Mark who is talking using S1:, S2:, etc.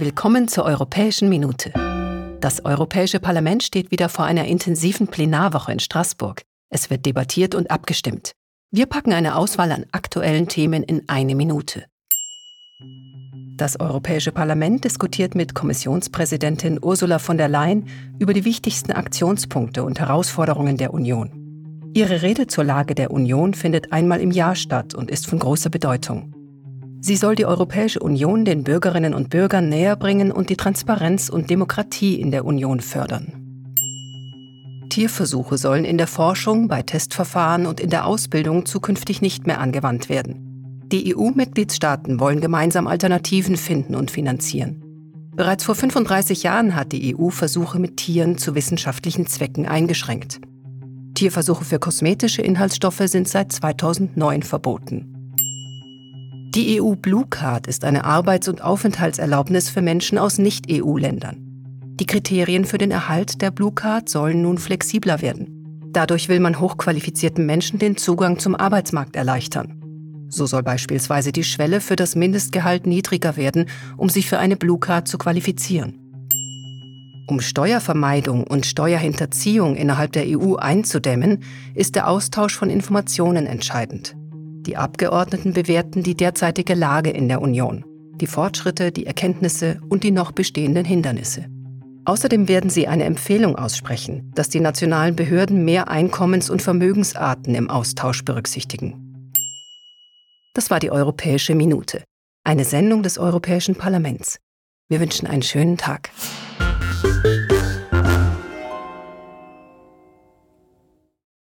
S1: Willkommen zur Europäischen Minute. Das Europäische Parlament steht wieder vor einer intensiven Plenarwoche in Straßburg. Es wird debattiert und abgestimmt. Wir packen eine Auswahl an aktuellen Themen in eine Minute. Das Europäische Parlament diskutiert mit Kommissionspräsidentin Ursula von der Leyen über die wichtigsten Aktionspunkte und Herausforderungen der Union. Ihre Rede zur Lage der Union findet einmal im Jahr statt und ist von großer Bedeutung. Sie soll die Europäische Union den Bürgerinnen und Bürgern näher bringen und die Transparenz und Demokratie in der Union fördern. Tierversuche sollen in der Forschung, bei Testverfahren und in der Ausbildung zukünftig nicht mehr angewandt werden. Die EU-Mitgliedstaaten wollen gemeinsam Alternativen finden und finanzieren. Bereits vor 35 Jahren hat die EU Versuche mit Tieren zu wissenschaftlichen Zwecken eingeschränkt. Tierversuche für kosmetische Inhaltsstoffe sind seit 2009 verboten. Die EU Blue Card ist eine Arbeits- und Aufenthaltserlaubnis für Menschen aus Nicht-EU-Ländern. Die Kriterien für den Erhalt der Blue Card sollen nun flexibler werden. Dadurch will man hochqualifizierten Menschen den Zugang zum Arbeitsmarkt erleichtern. So soll beispielsweise die Schwelle für das Mindestgehalt niedriger werden, um sich für eine Blue Card zu qualifizieren. Um Steuervermeidung und Steuerhinterziehung innerhalb der EU einzudämmen, ist der Austausch von Informationen entscheidend. Die Abgeordneten bewerten die derzeitige Lage in der Union, die Fortschritte, die Erkenntnisse und die noch bestehenden Hindernisse. Außerdem werden sie eine Empfehlung aussprechen, dass die nationalen Behörden mehr Einkommens- und Vermögensarten im Austausch berücksichtigen. Das war die Europäische Minute, eine Sendung des Europäischen Parlaments. Wir wünschen einen schönen Tag.